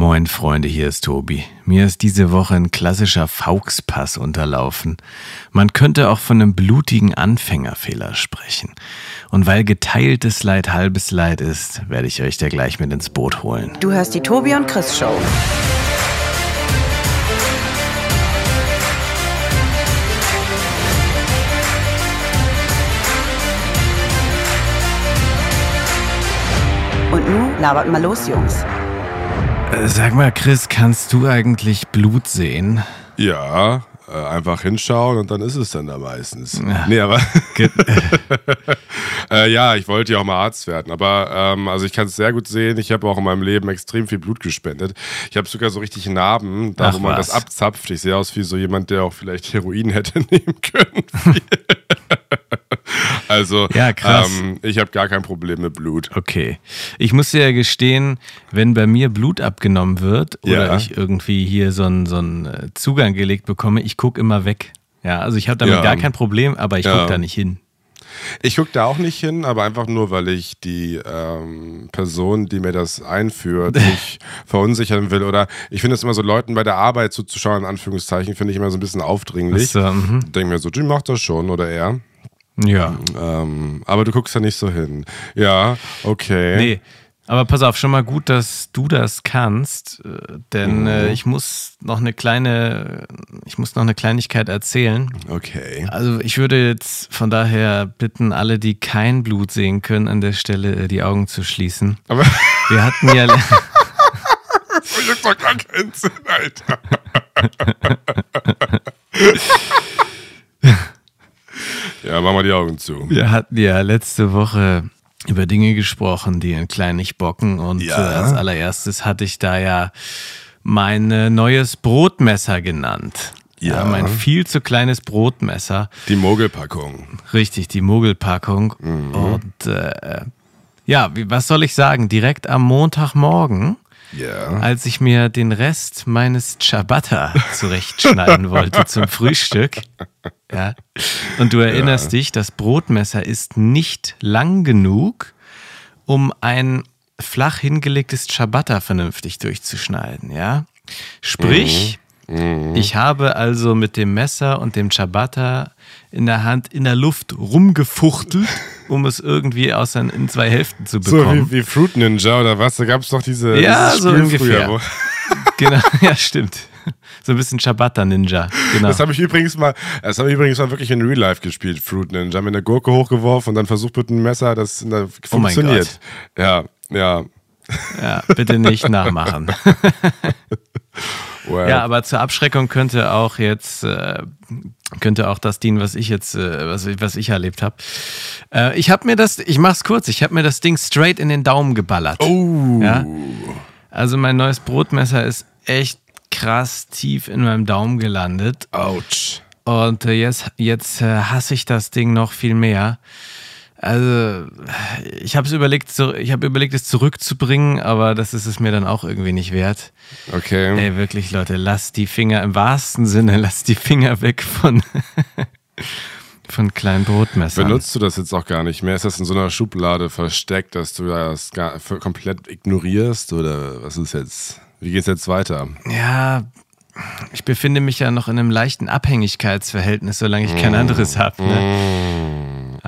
Moin Freunde, hier ist Tobi. Mir ist diese Woche ein klassischer Fauxpass unterlaufen. Man könnte auch von einem blutigen Anfängerfehler sprechen. Und weil geteiltes Leid halbes Leid ist, werde ich euch da gleich mit ins Boot holen. Du hörst die Tobi und Chris Show. Und nun labert mal los, Jungs. Äh, Sag mal, Chris, kannst du eigentlich Blut sehen? Ja, äh, einfach hinschauen und dann ist es dann da meistens. Ja. Nee, aber äh, ja, ich wollte ja auch mal Arzt werden, aber ähm, also ich kann es sehr gut sehen. Ich habe auch in meinem Leben extrem viel Blut gespendet. Ich habe sogar so richtig Narben, da Ach, wo man was. das abzapft. Ich sehe aus wie so jemand, der auch vielleicht Heroin hätte nehmen können. Also Ja, krass. Ähm, ich habe gar kein Problem mit Blut. Okay. Ich muss dir ja gestehen, wenn bei mir Blut abgenommen wird oder Ja. ich irgendwie hier so einen, so einen äh, Zugang gelegt bekomme, ich gucke immer weg. Ja, also ich habe damit Ja. gar kein Problem, aber ich Ja. gucke da nicht hin. Ich gucke da auch nicht hin, aber einfach nur, weil ich die ähm, Person, die mir das einführt, nicht verunsichern will. Oder ich finde es immer so, Leuten bei der Arbeit zuzuschauen, in Anführungszeichen, finde ich immer so ein bisschen aufdringlich. So, mhm. Denke mir so, die macht das schon oder er. Ja. Ähm, aber du guckst da nicht so hin. Ja, okay. Nee. Aber pass auf, schon mal gut, dass du das kannst, äh, denn Mhm. äh, ich muss noch eine kleine, ich muss noch eine Kleinigkeit erzählen. Okay. Also ich würde jetzt von daher bitten, alle, die kein Blut sehen können, an der Stelle äh, die Augen zu schließen. Aber Wir hatten ja, das macht doch gar keinen Sinn, Alter. ja, mach mal die Augen zu. wir hatten ja letzte Woche über Dinge gesprochen, die ein klein nicht bocken und Ja. äh, als allererstes hatte ich da ja mein äh, neues Brotmesser genannt. Ja. mein viel zu kleines Brotmesser. Die Mogelpackung. Richtig, die Mogelpackung. Mhm. Und äh, ja, was soll ich sagen? Direkt am Montagmorgen, Ja. als ich mir den Rest meines Ciabatta zurechtschneiden wollte zum Frühstück. Ja. Und du erinnerst dich, das Brotmesser ist nicht lang genug, um ein flach hingelegtes Ciabatta vernünftig durchzuschneiden, ja? Sprich, ich habe also mit dem Messer und dem Ciabatta in der Hand in der Luft rumgefuchtelt, um es irgendwie aus in zwei Hälften zu So bekommen. wie, wie Fruit Ninja oder was? Da gab es doch diese. Ja, so ungefähr. Früher, wo, Genau, ja, stimmt. So ein bisschen Ciabatta-Ninja. Genau. das habe ich übrigens mal, das habe ich übrigens mal wirklich in Real Life gespielt, Fruit Ninja. Mit einer Gurke hochgeworfen und dann versucht mit einem Messer, das in der, Oh mein funktioniert. Ja, ja. Ja, bitte nicht nachmachen. Well. Ja, aber zur Abschreckung könnte auch jetzt äh, könnte auch das dienen, was ich jetzt, äh, was, ich- was ich erlebt habe. Äh, ich habe mir das, ich mach's kurz, ich habe mir das Ding straight in den Daumen geballert. Oh. Ja? Also mein neues Brotmesser ist echt krass tief in meinem Daumen gelandet. Ouch. Und äh, jetzt, jetzt äh, hasse ich das Ding noch viel mehr. Also, ich habe überlegt, zu- ich habe überlegt, es zurückzubringen, aber das ist es mir dann auch irgendwie nicht wert. Okay. Ey, wirklich, Leute, lasst die Finger im wahrsten Sinne, lasst die Finger weg von, von kleinen Brotmessern. Benutzt du das jetzt auch gar nicht mehr? Ist das in so einer Schublade versteckt, dass du das gar, komplett ignorierst? Oder was ist jetzt? Wie geht's jetzt weiter? Ja, ich befinde mich ja noch in einem leichten Abhängigkeitsverhältnis, solange ich kein anderes habe. Ne?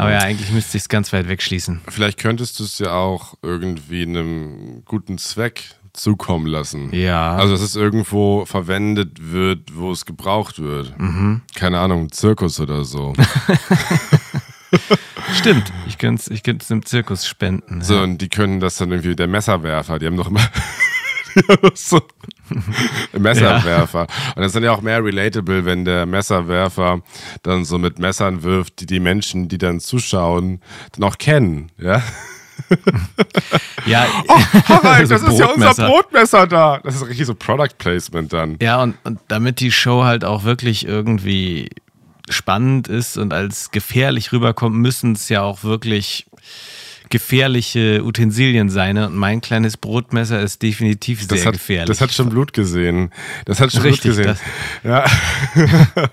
Aber ja, eigentlich müsste ich es ganz weit wegschließen. Vielleicht könntest du es ja auch irgendwie einem guten Zweck zukommen lassen. Ja. Also, dass es irgendwo verwendet wird, wo es gebraucht wird. Keine Ahnung, Zirkus oder so. Stimmt, ich könnte es ich einem Zirkus spenden. so, ja. und die können das dann irgendwie, der Messerwerfer, die haben doch immer. so Messerwerfer. Und das ist dann ja auch mehr relatable, wenn der Messerwerfer dann so mit Messern wirft, die die Menschen, die dann zuschauen, auch kennen. Ja? Ja, Harald, so das ist ja unser Brotmesser. Brotmesser da. Das ist richtig so Product Placement dann. Ja, und, und damit die Show halt auch wirklich irgendwie spannend ist und als gefährlich rüberkommt, müssen es ja auch wirklich gefährliche Utensilien sein. Und mein kleines Brotmesser ist definitiv sehr Das hat, gefährlich. das hat schon Blut gesehen. Das hat schon Richtig, Blut gesehen. Ja.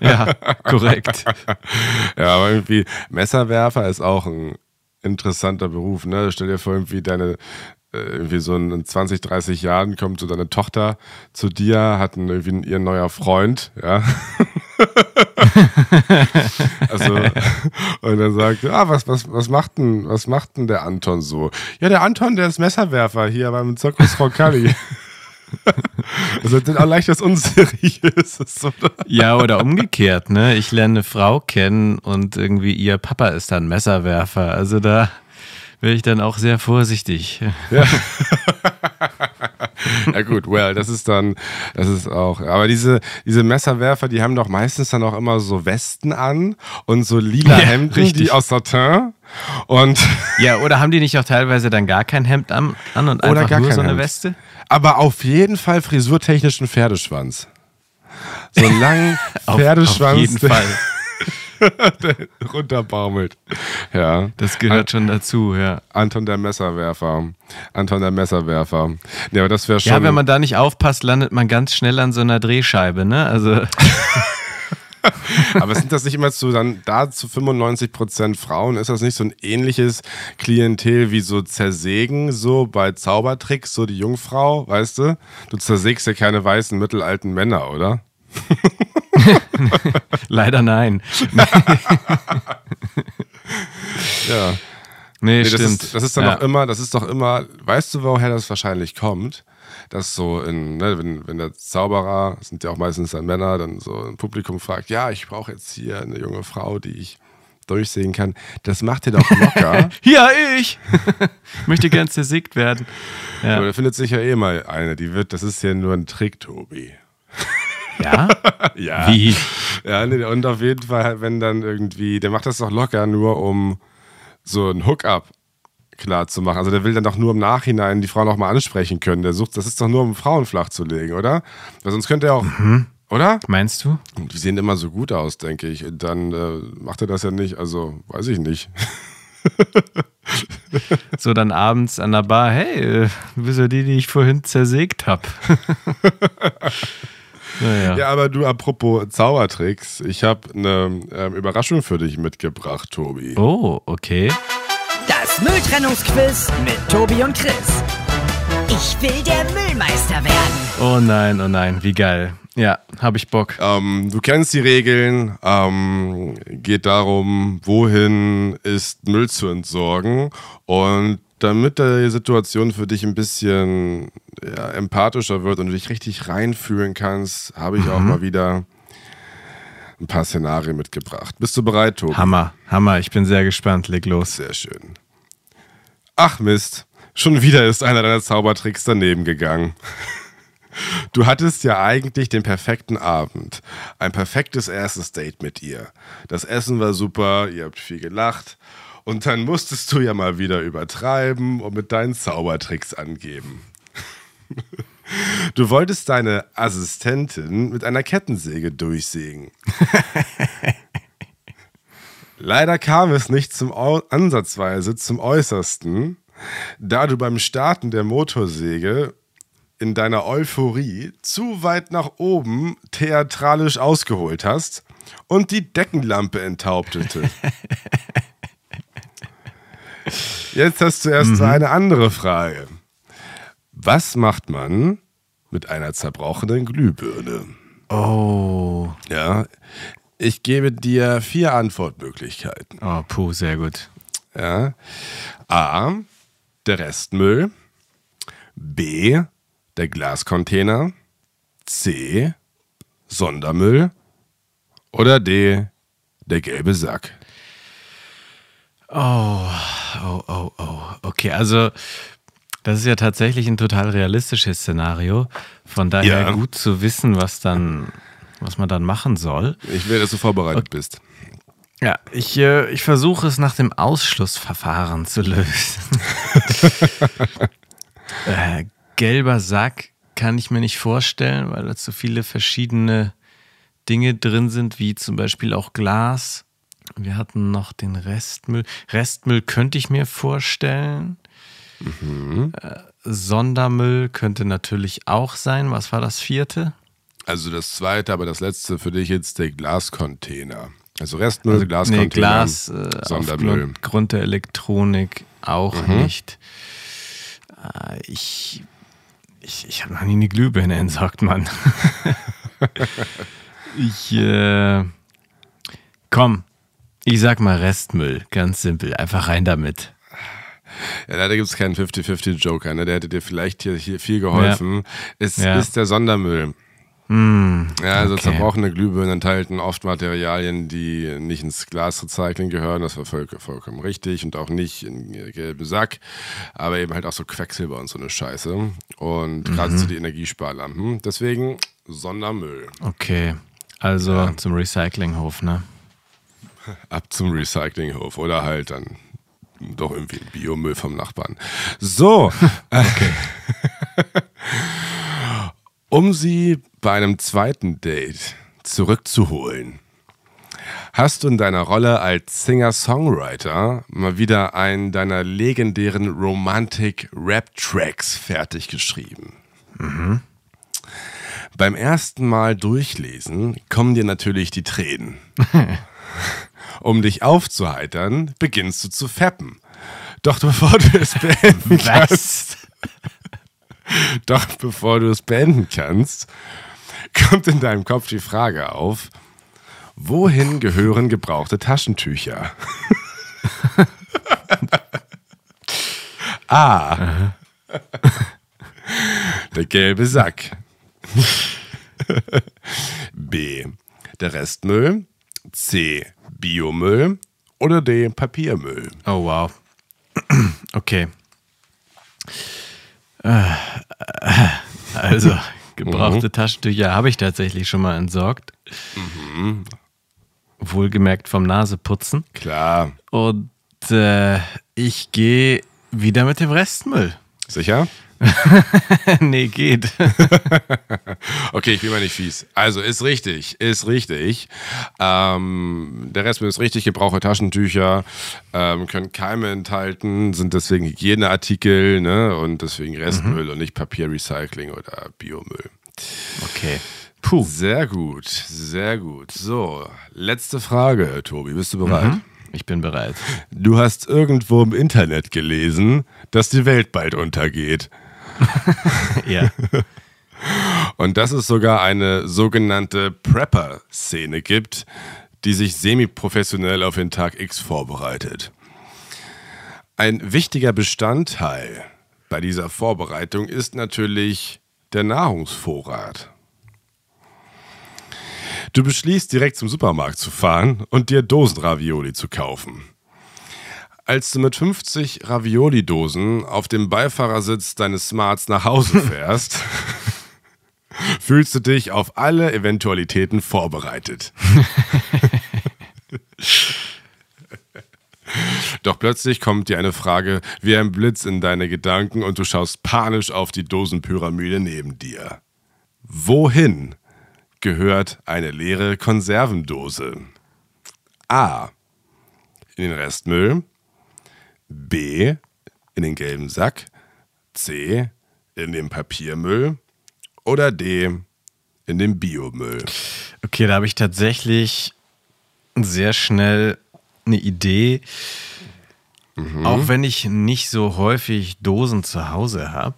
ja, korrekt. ja, aber irgendwie Messerwerfer ist auch ein interessanter Beruf. Ne? Stell dir vor, irgendwie deine äh, irgendwie so in 20, 30 Jahren kommt so deine Tochter zu dir, hat einen, irgendwie ihr neuer Freund, ja. also, und dann sagt, ah, was, was, was macht denn, was macht denn der Anton so? Ja, der Anton, der ist Messerwerfer hier beim Zirkus Roncalli. Also das ist auch leicht was Unseriöses, oder? Ja, oder umgekehrt, ne? Ich lerne eine Frau kennen und irgendwie ihr Papa ist dann Messerwerfer. Also da wäre ich dann auch sehr vorsichtig. Ja. ja gut, well, das ist dann, das ist auch, aber diese, diese Messerwerfer, die haben doch meistens dann auch immer so Westen an und so lila Ja, Hemden, richtig. die aus Satin und Ja, oder haben die nicht auch teilweise dann gar kein Hemd an, an und Oder einfach gar nur so eine Hemd. Weste? aber auf jeden Fall frisurtechnischen Pferdeschwanz. So einen langen Pferdeschwanz, auf jeden Fall. runterbaumelt. Ja. Das gehört schon dazu, ja. Anton der Messerwerfer. Anton der Messerwerfer. Ja, aber das wäre schon. Ja, wenn man da nicht aufpasst, landet man ganz schnell an so einer Drehscheibe, ne? Also, Aber sind das nicht immer zu dann da zu 95 Prozent Frauen? Ist das nicht so ein ähnliches Klientel wie so Zersägen, so bei Zaubertricks, so die Jungfrau, weißt du? Du zersägst ja keine weißen mittelalten Männer, oder? leider nein. Ja. Nee, Nee, das, stimmt. ist, das ist dann ja. doch immer, das ist doch immer, weißt du, woher das wahrscheinlich kommt? Dass so in, ne, wenn, wenn der Zauberer, das sind ja auch meistens dann Männer, dann so ein Publikum fragt, ja, ich brauche jetzt hier eine junge Frau, die ich durchsehen kann. Das macht ihr doch locker. Ja, ich! Möchte gern zersägt werden. Aber Ja. da findet sich ja eh mal eine, die wird, das ist ja nur ein Trick, Tobi. Ja? Ja. Wie? Ja, nee, und auf jeden Fall, wenn dann irgendwie, der macht das doch locker nur, um so ein Hookup klar zu machen. Also der will dann doch nur im Nachhinein die Frau nochmal ansprechen können. Der sucht, das ist doch nur, um Frauen flach zu legen, oder? Weil sonst könnte er auch, oder? Meinst du? Die sehen immer so gut aus, denke ich. Und Dann äh, macht er das ja nicht, also weiß ich nicht. So dann abends an der Bar, hey, du bist ja die, die ich vorhin zersägt hab. naja. Ja, aber du, apropos Zaubertricks, ich habe eine ähm, Überraschung für dich mitgebracht, Tobi. Oh, okay. Das Mülltrennungsquiz mit Tobi und Chris. Ich will der Müllmeister werden. Oh nein, oh nein, wie geil. Ja, hab ich Bock. Ähm, du kennst die Regeln. Ähm, geht darum, wohin ist Müll zu entsorgen. Und damit die Situation für dich ein bisschen ja, empathischer wird und du dich richtig reinfühlen kannst, habe ich auch mal wieder ein paar Szenarien mitgebracht. Bist du bereit, Tobi? Hammer, Hammer, ich bin sehr gespannt, leg los. Sehr schön. Ach Mist, schon wieder ist einer deiner Zaubertricks daneben gegangen. Du hattest ja eigentlich den perfekten Abend. Ein perfektes erstes Date mit ihr. Das Essen war super, ihr habt viel gelacht. Und dann musstest du ja mal wieder übertreiben und mit deinen Zaubertricks angeben. Du wolltest deine Assistentin mit einer Kettensäge durchsägen. Leider kam es nicht zum Au ansatzweise zum Äußersten, da du beim Starten der Motorsäge in deiner Euphorie zu weit nach oben theatralisch ausgeholt hast und die Deckenlampe enthauptete. Jetzt hast du erst eine andere Frage. Was macht man mit einer zerbrochenen Glühbirne? Oh, Ja, ich gebe dir vier Antwortmöglichkeiten. oh, puh, sehr gut. Ja. A. Der Restmüll. B. Der Glascontainer. C. Sondermüll. Oder D. Der gelbe Sack. Oh, oh, oh, oh. Okay, also das ist ja tatsächlich ein total realistisches Szenario. Von daher Ja. gut zu wissen, was dann, was man dann machen soll. Ich will, dass du vorbereitet bist. Ja, ich, äh, ich versuche es nach dem Ausschlussverfahren zu lösen. äh, gelber Sack kann ich mir nicht vorstellen, weil da zu viele verschiedene Dinge drin sind, wie zum Beispiel auch Glas. Wir hatten noch den Restmüll. Restmüll könnte ich mir vorstellen. Äh, Sondermüll könnte natürlich auch sein. Was war das vierte? Also das zweite, aber das letzte für dich jetzt der Glascontainer. Also Restmüll, Also, Glascontainer, nee, Glas äh, Sondermüll. aufgrund Grund der Elektronik auch Mhm. nicht. Äh, ich ich, ich habe noch nie eine Glühbirne entsorgt, Mann. ich, äh, komm, ich sag mal Restmüll, ganz simpel, einfach rein damit. Ja, leider gibt es keinen 50-50 Joker, ne? der hätte dir vielleicht hier, hier viel geholfen. Ja. Es ja. ist der Sondermüll. Mm, ja, also okay. zerbrochene Glühbirnen enthalten oft Materialien, die nicht ins Glasrecycling gehören. Das war voll, vollkommen richtig und auch nicht in gelben Sack, aber eben halt auch so Quecksilber und so eine Scheiße. Und mhm. gerade so die Energiesparlampen. Deswegen Sondermüll. Okay, also ja. zum Recyclinghof, ne? Ab zum Recyclinghof oder halt dann doch irgendwie Biomüll vom Nachbarn. So. Um sie bei einem zweiten Date zurückzuholen, hast du in deiner Rolle als Singer-Songwriter mal wieder einen deiner legendären Romantic-Rap-Tracks fertig geschrieben. Mhm. Beim ersten Mal durchlesen kommen dir natürlich die Tränen. um dich aufzuheitern, beginnst du zu fappen. Doch bevor du es beenden kannst, doch bevor du es beenden kannst, kommt in deinem Kopf die Frage auf, wohin gehören gebrauchte Taschentücher? A. Der gelbe Sack. B. Der Restmüll. C. Biomüll. Oder D. Papiermüll. Oh wow. Okay. Äh, also, gebrauchte mhm. Taschentücher habe ich tatsächlich schon mal entsorgt. Mhm. Wohlgemerkt vom Naseputzen. Klar. Und äh, ich gehe wieder mit dem Restmüll. Sicher? nee, geht. okay, ich bin mal nicht fies. Also ist richtig, ist richtig. Ähm, der Rest ist richtig. Gebrauchte Taschentücher ähm, können Keime enthalten, sind deswegen Hygieneartikel ne? und deswegen Restmüll mhm. und nicht Papierrecycling oder Biomüll. Okay. Puh. Sehr gut, sehr gut. So, letzte Frage, Tobi. Bist du bereit? Mhm. Ich bin bereit. Du hast irgendwo im Internet gelesen, dass die Welt bald untergeht. ja. Und dass es sogar eine sogenannte Prepper-Szene gibt, die sich semi-professionell auf den Tag X vorbereitet. Ein wichtiger Bestandteil bei dieser Vorbereitung ist natürlich der Nahrungsvorrat. Du beschließt direkt zum Supermarkt zu fahren und dir Dosenravioli zu kaufen. Als du mit 50 Ravioli-Dosen auf dem Beifahrersitz deines Smarts nach Hause fährst, fühlst du dich auf alle Eventualitäten vorbereitet. Doch plötzlich kommt dir eine Frage wie ein Blitz in deine Gedanken und du schaust panisch auf die Dosenpyramide neben dir. Wohin gehört eine leere Konservendose? A. In den Restmüll. B in den gelben Sack, C in den Papiermüll oder D in den Biomüll. Okay, da habe ich tatsächlich sehr schnell eine Idee. Mhm. Auch wenn ich nicht so häufig Dosen zu Hause habe.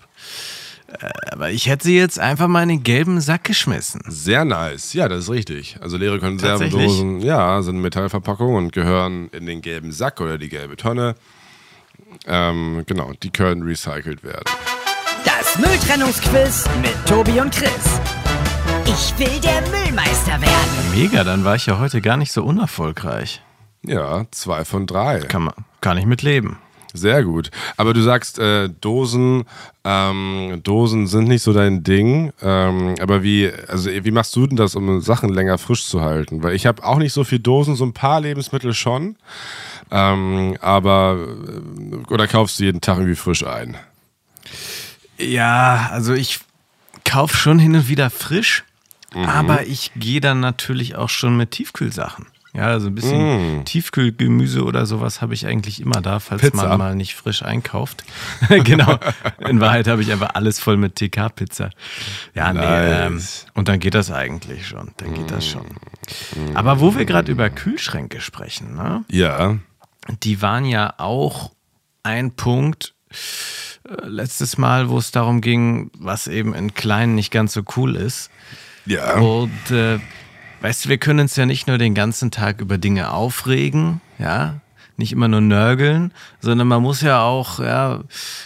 Äh, aber ich hätte sie jetzt einfach mal in den gelben Sack geschmissen. Sehr nice. Ja, das ist richtig. Also leere Konservendosen, ja, sind Metallverpackungen und gehören in den gelben Sack oder die gelbe Tonne. Ähm, genau, die können recycelt werden. Das Mülltrennungsquiz mit Tobi und Chris. Ich will der Müllmeister werden. Mega, dann war ich ja heute gar nicht so unerfolgreich. Ja, zwei von drei. Kann, man, kann ich mit leben. Sehr gut. Aber du sagst, äh, Dosen, ähm, Dosen sind nicht so dein Ding. Ähm, aber wie, also wie machst du denn das, um Sachen länger frisch zu halten? Weil ich habe auch nicht so viel Dosen, so ein paar Lebensmittel schon. Ähm, aber äh, oder kaufst du jeden Tag irgendwie frisch ein? Ja, also ich kaufe schon hin und wieder frisch, mhm. aber ich gehe dann natürlich auch schon mit Tiefkühlsachen. Ja, also ein bisschen mm. Tiefkühlgemüse oder sowas habe ich eigentlich immer da, falls Pizza. man mal nicht frisch einkauft. genau. In Wahrheit habe ich einfach alles voll mit TK-Pizza. Ja, nice. nee. Ähm, und dann geht das eigentlich schon. Dann geht das schon. Mm. Aber wo wir gerade über Kühlschränke sprechen, ne? Ja. Die waren ja auch ein Punkt, äh, letztes Mal, wo es darum ging, was eben in Kleinen nicht ganz so cool ist. Ja. Und äh, weißt du, wir können uns ja nicht nur den ganzen Tag über Dinge aufregen, ja, nicht immer nur nörgeln, sondern man muss ja auch ja,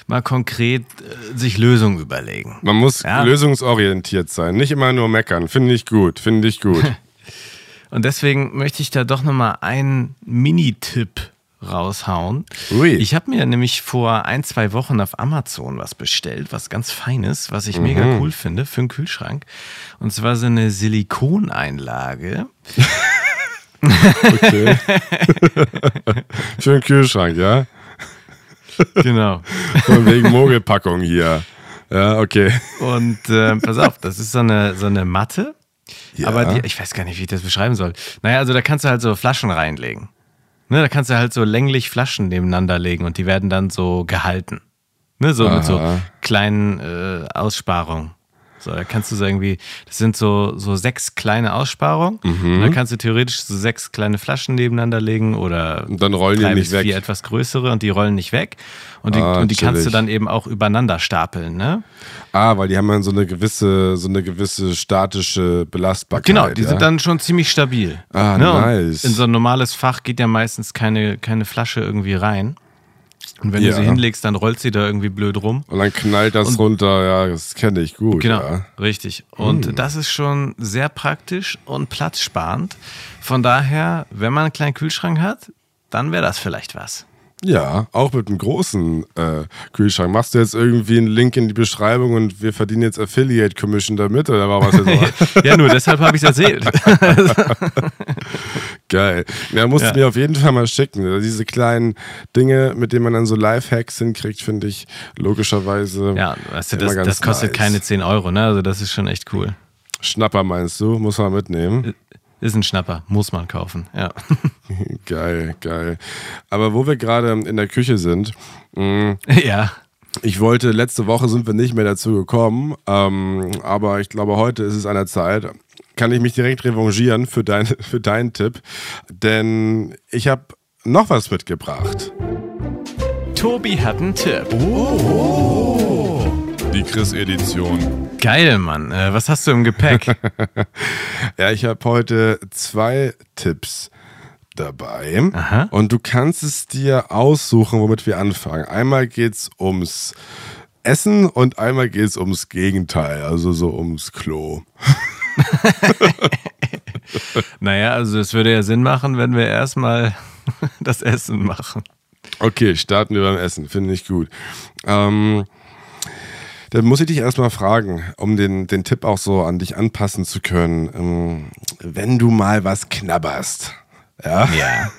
mal konkret äh, sich Lösungen überlegen. Man muss Ja. lösungsorientiert sein, nicht immer nur meckern. Finde ich gut, finde ich gut. Und deswegen möchte ich da doch nochmal einen Mini-Tipp raushauen. Ui. Ich habe mir nämlich vor ein, zwei Wochen auf Amazon was bestellt, was ganz Feines, was ich mega Mhm. cool finde für einen Kühlschrank. Und zwar so eine Silikoneinlage. Okay. Für den Kühlschrank, ja? Genau. Von wegen Mogelpackung hier. Ja, okay. Und äh, pass auf, das ist so eine, so eine Matte. Ja. Aber die, ich weiß gar nicht, wie ich das beschreiben soll. Naja, also da kannst du halt so Flaschen reinlegen. Ne, da kannst du halt so länglich Flaschen nebeneinander legen und die werden dann so gehalten. Ne, so mit so Aha. kleinen äh, Aussparungen. So, da kannst du so irgendwie, das sind so, so sechs kleine Aussparungen. Mhm. Und da kannst du theoretisch so sechs kleine Flaschen nebeneinander legen oder Und dann rollen die nicht weg. vier etwas größere und die rollen nicht weg. Und die, Ah, und die kannst du dann eben auch übereinander stapeln, ne? Ah, weil die haben dann so eine gewisse, so eine gewisse statische Belastbarkeit. Genau, die ja? sind dann schon ziemlich stabil. Ah, Ne? Und nice. In so ein normales Fach geht ja meistens keine, keine Flasche irgendwie rein. Und wenn Ja. du sie hinlegst, dann rollt sie da irgendwie blöd rum. Und dann knallt das runter, ja, das kenne ich gut. Genau, Ja. richtig. Und Hm. das ist schon sehr praktisch und platzsparend. Von daher, wenn man einen kleinen Kühlschrank hat, dann wäre das vielleicht was. Ja, auch mit einem großen äh, Kühlschrank. Machst du jetzt irgendwie einen Link in die Beschreibung und wir verdienen jetzt Affiliate Commission damit oder war was jetzt ja, nur deshalb habe ich es erzählt. Geil. Ja, musst Ja. du mir auf jeden Fall mal schicken. Also diese kleinen Dinge, mit denen man dann so Lifehacks hinkriegt, finde ich logischerweise ja, weißt du, das, das kostet nice. keine 10 Euro, ne? Also das ist schon echt cool. Schnapper meinst du? Muss man mitnehmen. Ist ein Schnapper, muss man kaufen, ja. Geil, geil. Aber wo wir gerade in der Küche sind, mh, ja. ich wollte, letzte Woche sind wir nicht mehr dazu gekommen, ähm, aber ich glaube, heute ist es an der Zeit. Kann ich mich direkt revanchieren für, dein, für deinen Tipp, denn ich habe noch was mitgebracht. Tobi hat einen Tipp. Die Chris-Edition. Geil, Mann. Äh, was hast du im Gepäck? Ja, ich habe heute zwei Tipps dabei. Aha. Und du kannst es dir aussuchen, womit wir anfangen. Einmal geht's ums Essen und einmal geht's ums Gegenteil, also so ums Klo. naja, also es würde ja Sinn machen, wenn wir erstmal das Essen machen. Okay, starten wir beim Essen, finde ich gut. Ähm, dann muss ich dich erstmal fragen, um den, den Tipp auch so an dich anpassen zu können. Ähm, wenn du mal was knabberst, ja, Ja.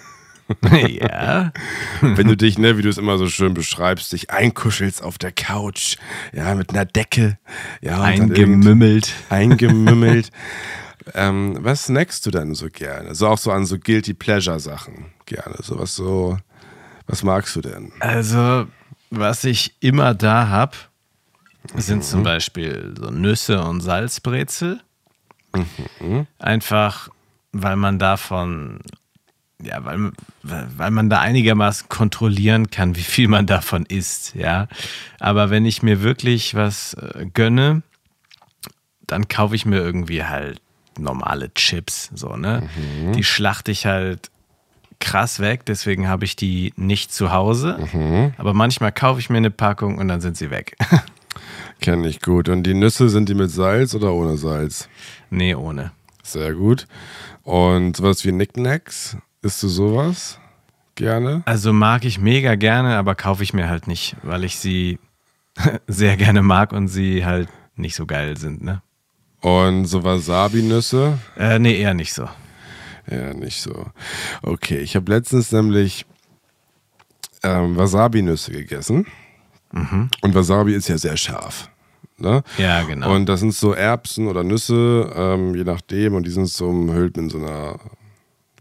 ja. wenn du dich, ne, wie du es immer so schön beschreibst, dich einkuschelst auf der Couch, ja, mit einer Decke, ja, Eingemümmelt. eingemümmelt. ähm, was snackst du dann so gerne? So auch so an so Guilty Pleasure Sachen gerne. So was so, was magst du denn? Also, was ich immer da habe, sind zum Beispiel so Nüsse und Salzbrezel. Einfach, weil man davon, ja, weil, weil man da einigermaßen kontrollieren kann, wie viel man davon isst, ja. Aber wenn ich mir wirklich was äh, gönne, dann kaufe ich mir irgendwie halt normale Chips, so, ne? Die schlachte ich halt krass weg, deswegen habe ich die nicht zu Hause. Aber manchmal kaufe ich mir eine Packung und dann sind sie weg. Kenne ich gut. Und die Nüsse, sind die mit Salz oder ohne Salz? nee, ohne. Sehr gut. Und sowas wie Knickknacks, isst du sowas gerne? Also mag ich mega gerne, aber kaufe ich mir halt nicht, weil ich sie sehr gerne mag und sie halt nicht so geil sind, ne? Und so Wasabi-Nüsse? Äh, nee, eher nicht so. Ja, nicht so. Okay, ich habe letztens nämlich ähm, Wasabi-Nüsse gegessen. Und Wasabi ist ja sehr scharf. Ne? Ja, genau. Und das sind so Erbsen oder Nüsse, ähm, je nachdem. Und die sind so umhüllt mit so einer,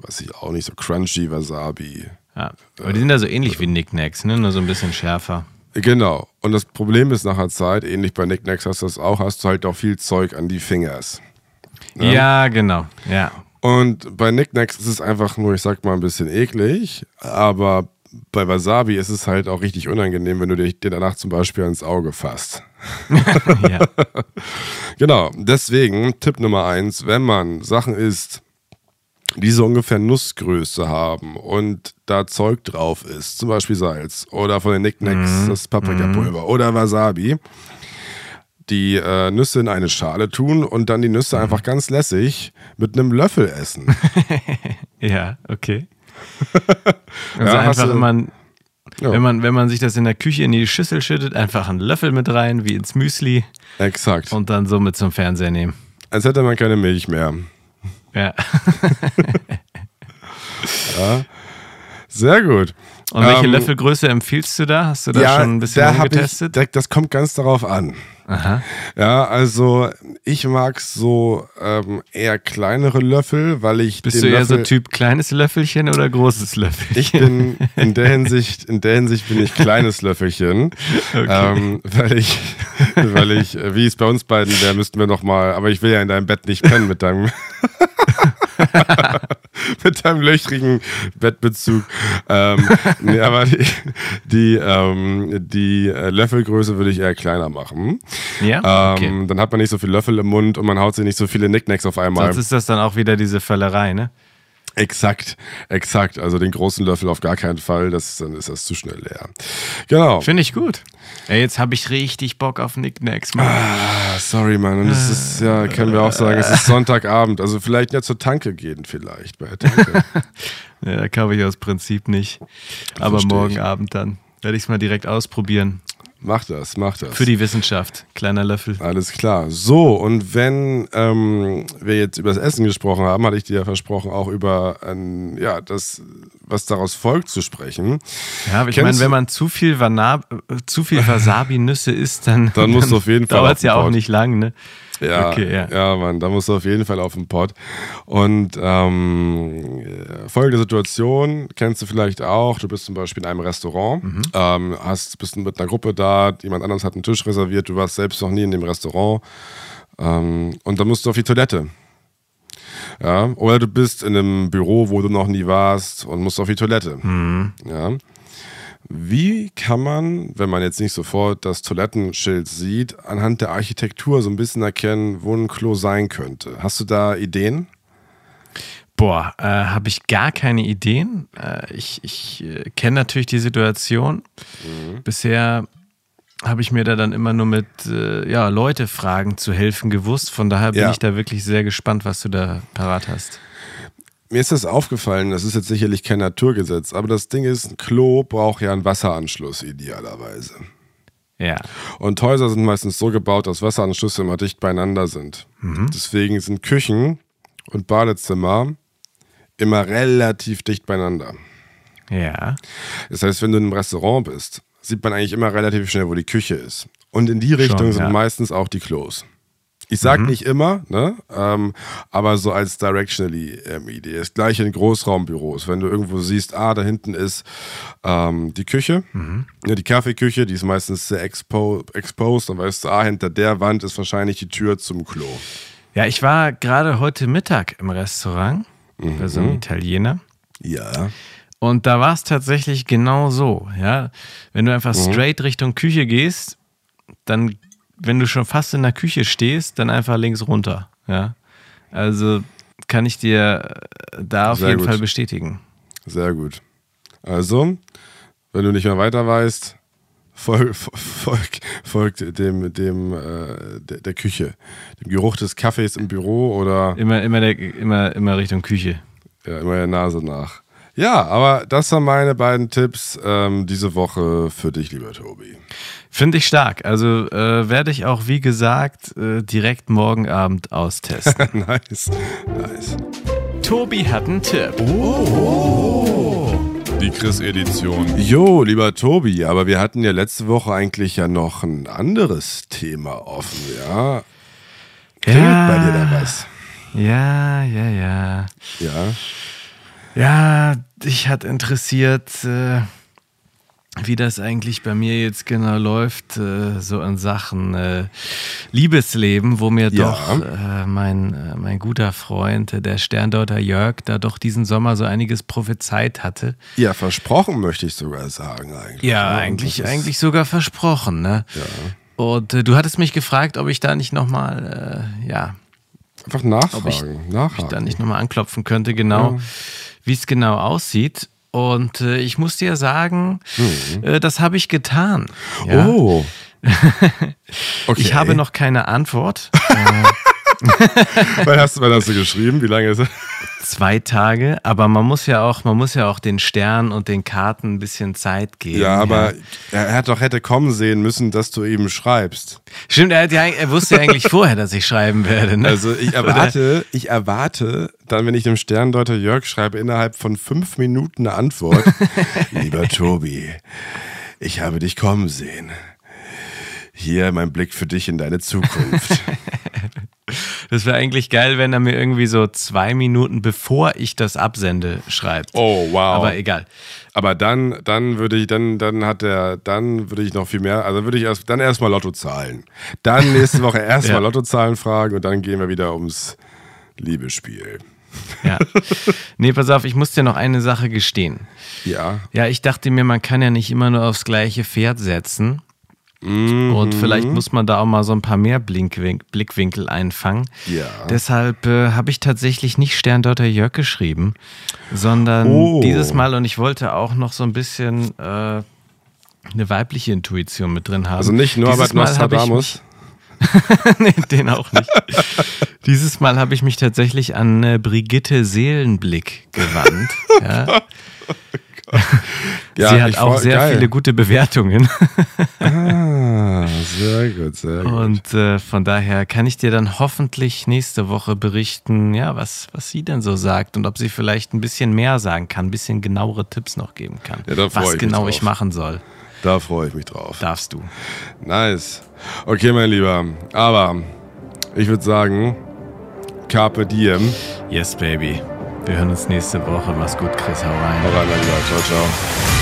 weiß ich auch nicht, so crunchy Wasabi. ja. Aber die sind ja so ähnlich wie Knickknacks, ne? Nur so ein bisschen schärfer. Genau. Und das Problem ist nach der Zeit, ähnlich bei Knickknacks hast du das auch, hast du halt auch viel Zeug an die Fingers. Ja, genau. Ja. Und bei Knickknacks ist es einfach nur, ich sag mal, ein bisschen eklig, aber bei Wasabi ist es halt auch richtig unangenehm, wenn du dir danach zum Beispiel ins Auge fasst. ja. Genau, deswegen Tipp Nummer eins, wenn man Sachen isst, die so ungefähr Nussgröße haben und da Zeug drauf ist, zum Beispiel Salz oder von den Nicknacks das Paprikapulver oder Wasabi, die äh, Nüsse in eine Schale tun und dann die Nüsse einfach ganz lässig mit einem Löffel essen. Ja, okay. Also Ja, einfach immer, Ja. wenn, man, wenn man sich das in der Küche in die Schüssel schüttet, einfach einen Löffel mit rein, wie ins Müsli Exakt. und dann so mit zum Fernseher nehmen. Als hätte man keine Milch mehr. Ja. Sehr gut. Und welche Ähm, Löffelgröße empfiehlst du da? Hast du da schon ein bisschen da da, das kommt ganz darauf an. Aha. Ja, also ich mag so ähm, eher kleinere Löffel, weil ich Bist du eher Löffel, so Typ kleines Löffelchen oder großes Löffelchen? Ich bin in der Hinsicht, in der Hinsicht bin ich kleines Löffelchen, ähm, weil ich, weil ich, äh, wie es bei uns beiden wäre, müssten wir noch mal. Aber ich will ja in deinem Bett nicht pennen mit deinem, mit deinem löchrigen Bettbezug. Ähm, nee, aber die, die, ähm, die äh, Löffelgröße würde ich eher kleiner machen. Ja? Okay. Ähm, Dann hat man nicht so viel Löffel im Mund und man haut sich nicht so viele Nicknacks auf einmal. Sonst ist das dann auch wieder diese Völlerei, ne? Exakt, exakt. Also den großen Löffel auf gar keinen Fall, das, dann ist das zu schnell leer. Genau. Finde ich gut. Ey, jetzt habe ich richtig Bock auf Nicknacks, Mann. Ah, sorry, Mann. Und es ist, ja, können wir auch sagen, es ist Sonntagabend. Also vielleicht ja zur Tanke gehen, vielleicht bei der Tanke. Ja, da kaufe ich aus Prinzip nicht. Aber morgen. Abend dann. Werde ich es mal direkt ausprobieren. Mach das, mach das. Für die Wissenschaft. Kleiner Löffel. Alles klar. So, und wenn ähm, wir jetzt über das Essen gesprochen haben, hatte ich dir ja versprochen, auch über ein, ja, das, was daraus folgt, zu sprechen. Ja, aber ich meine, wenn man zu viel, Vana äh, zu viel Wasabi-Nüsse isst, dann, Dann Fall dauert es ja auch nicht lang, ne? Ja, Okay, ja. ja, Mann, da musst du auf jeden Fall auf den Pott. Und ähm, äh, folgende Situation kennst du vielleicht auch. Du bist zum Beispiel in einem Restaurant, Mhm. ähm, hast, bist mit einer Gruppe da, jemand anderes hat einen Tisch reserviert, du warst selbst noch nie in dem Restaurant ähm, und dann musst du auf die Toilette. Ja, oder du bist in einem Büro, wo du noch nie warst und musst auf die Toilette. Mhm. Ja. Wie kann man, wenn man jetzt nicht sofort das Toilettenschild sieht, anhand der Architektur so ein bisschen erkennen, wo ein Klo sein könnte? Hast du da Ideen? Boah, äh, habe ich gar keine Ideen. Äh, ich ich äh, kenne natürlich die Situation. Mhm. Bisher habe ich mir da dann immer nur mit äh, ja, Leute fragen zu helfen gewusst. Von daher bin Ja. ich da wirklich sehr gespannt, was du da parat hast. Mir ist das aufgefallen, das ist jetzt sicherlich kein Naturgesetz, aber das Ding ist, ein Klo braucht ja einen Wasseranschluss idealerweise. Ja. Und Häuser sind meistens so gebaut, dass Wasseranschlüsse immer dicht beieinander sind. Deswegen sind Küchen und Badezimmer immer relativ dicht beieinander. Ja. Das heißt, wenn du in einem Restaurant bist, sieht man eigentlich immer relativ schnell, wo die Küche ist. Und in die Richtung sind ja. meistens auch die Klos. Ich sag nicht immer, ne? Ähm, aber so als Directionally ähm, Idee. Das gleiche in Großraumbüros. Wenn du irgendwo siehst, ah, da hinten ist ähm, die Küche, ja, die Kaffeeküche, die ist meistens sehr expo exposed, dann weißt du, ah, hinter der Wand ist wahrscheinlich die Tür zum Klo. Ja, ich war gerade heute Mittag im Restaurant bei so einem Italiener. Ja. Und da war es tatsächlich genau so, ja. Wenn du einfach straight Richtung Küche gehst, dann, wenn du schon fast in der Küche stehst, dann einfach links runter, ja. Also kann ich dir äh, da auf Sehr jeden gut. Fall bestätigen. Sehr gut. Also, wenn du nicht mehr weiter weißt, folg, folg, folg dem, dem äh, der, der Küche, dem Geruch des Kaffees im Büro oder Immer, immer, der, immer, immer Richtung Küche. ja, immer der Nase nach. Ja, aber das waren meine beiden Tipps ähm, diese Woche für dich, lieber Tobi. Finde ich stark. Also äh, werde ich auch, wie gesagt, äh, direkt morgen Abend austesten. nice, nice. Tobi hat einen Tipp. Die Chris-Edition. Jo, lieber Tobi, aber wir hatten ja letzte Woche eigentlich ja noch ein anderes Thema offen, ja? Klingelt bei dir da was? Ja, ja, ja. Ja. Ja, dich hat interessiert, äh, wie das eigentlich bei mir jetzt genau läuft, äh, so in Sachen äh, Liebesleben, wo mir Ja. doch äh, mein, äh, mein guter Freund, äh, der Sterndeuter Jörg, da doch diesen Sommer so einiges prophezeit hatte. Ja, versprochen möchte ich sogar sagen eigentlich. Ja, und eigentlich, eigentlich sogar versprochen, ne? Und äh, du hattest mich gefragt, ob ich da nicht nochmal, äh, ja, Einfach ob ich, nachfragen, ob ich da nicht nochmal anklopfen könnte, genau, wie es genau aussieht. Und äh, ich muss dir sagen, äh, das habe ich getan. Ja? Mhm. Oh. okay. Ich habe noch keine Antwort. Wann hast, du- wann hast du geschrieben? Wie lange ist es? Zwei Tage, aber man muss ja auch, man muss ja auch den Sternen und den Karten ein bisschen Zeit geben. Ja, aber er hat doch hätte kommen sehen müssen, dass du ihm schreibst. Stimmt, er, ja, er wusste ja eigentlich vorher, dass ich schreiben werde. Ne? Also ich erwarte, ich erwarte, dann, wenn ich dem Sterndeuter Jörg schreibe, innerhalb von fünf Minuten eine Antwort. Lieber Tobi, ich habe dich kommen sehen. Hier mein Blick für dich in deine Zukunft. Das wäre eigentlich geil, wenn er mir irgendwie so zwei Minuten bevor ich das absende schreibt. Oh, wow. Aber egal. Aber dann, dann würde ich, dann, dann hat er, dann würde ich noch viel mehr, also würde ich erst, dann erstmal Lotto zahlen. Dann nächste Woche erstmal Ja. Lottozahlen fragen und dann gehen wir wieder ums Liebesspiel. Ja. Nee, pass auf, ich muss dir noch eine Sache gestehen. Ja. Ja, ich dachte mir, man kann ja nicht immer nur aufs gleiche Pferd setzen. Und vielleicht muss man da auch mal so ein paar mehr Blickwinkel einfangen. Ja. Deshalb äh, habe ich tatsächlich nicht Sterndeuter Jörg geschrieben, sondern Oh. dieses Mal, und ich wollte auch noch so ein bisschen äh, eine weibliche Intuition mit drin haben. Also nicht habe ich Nostradamus. nee, den auch nicht. Dieses Mal habe ich mich tatsächlich an äh, Brigitte Seelenblick gewandt. Ja. Ja, Sie hat auch sehr geil. viele gute Bewertungen. Ah, sehr gut, sehr gut. Und äh, von daher kann ich dir dann hoffentlich nächste Woche berichten, ja, was, was sie denn so sagt und ob sie vielleicht ein bisschen mehr sagen kann, ein bisschen genauere Tipps noch geben kann. Ja, da was ich genau ich machen soll, Da freue ich mich drauf. darfst du. Nice. Okay, mein Lieber. Aber ich würde sagen, Carpe Diem. Yes, baby. Wir hören uns nächste Woche. Mach's gut, Chris. Hau rein. Hau rein, mein Lieber. Ciao, ciao.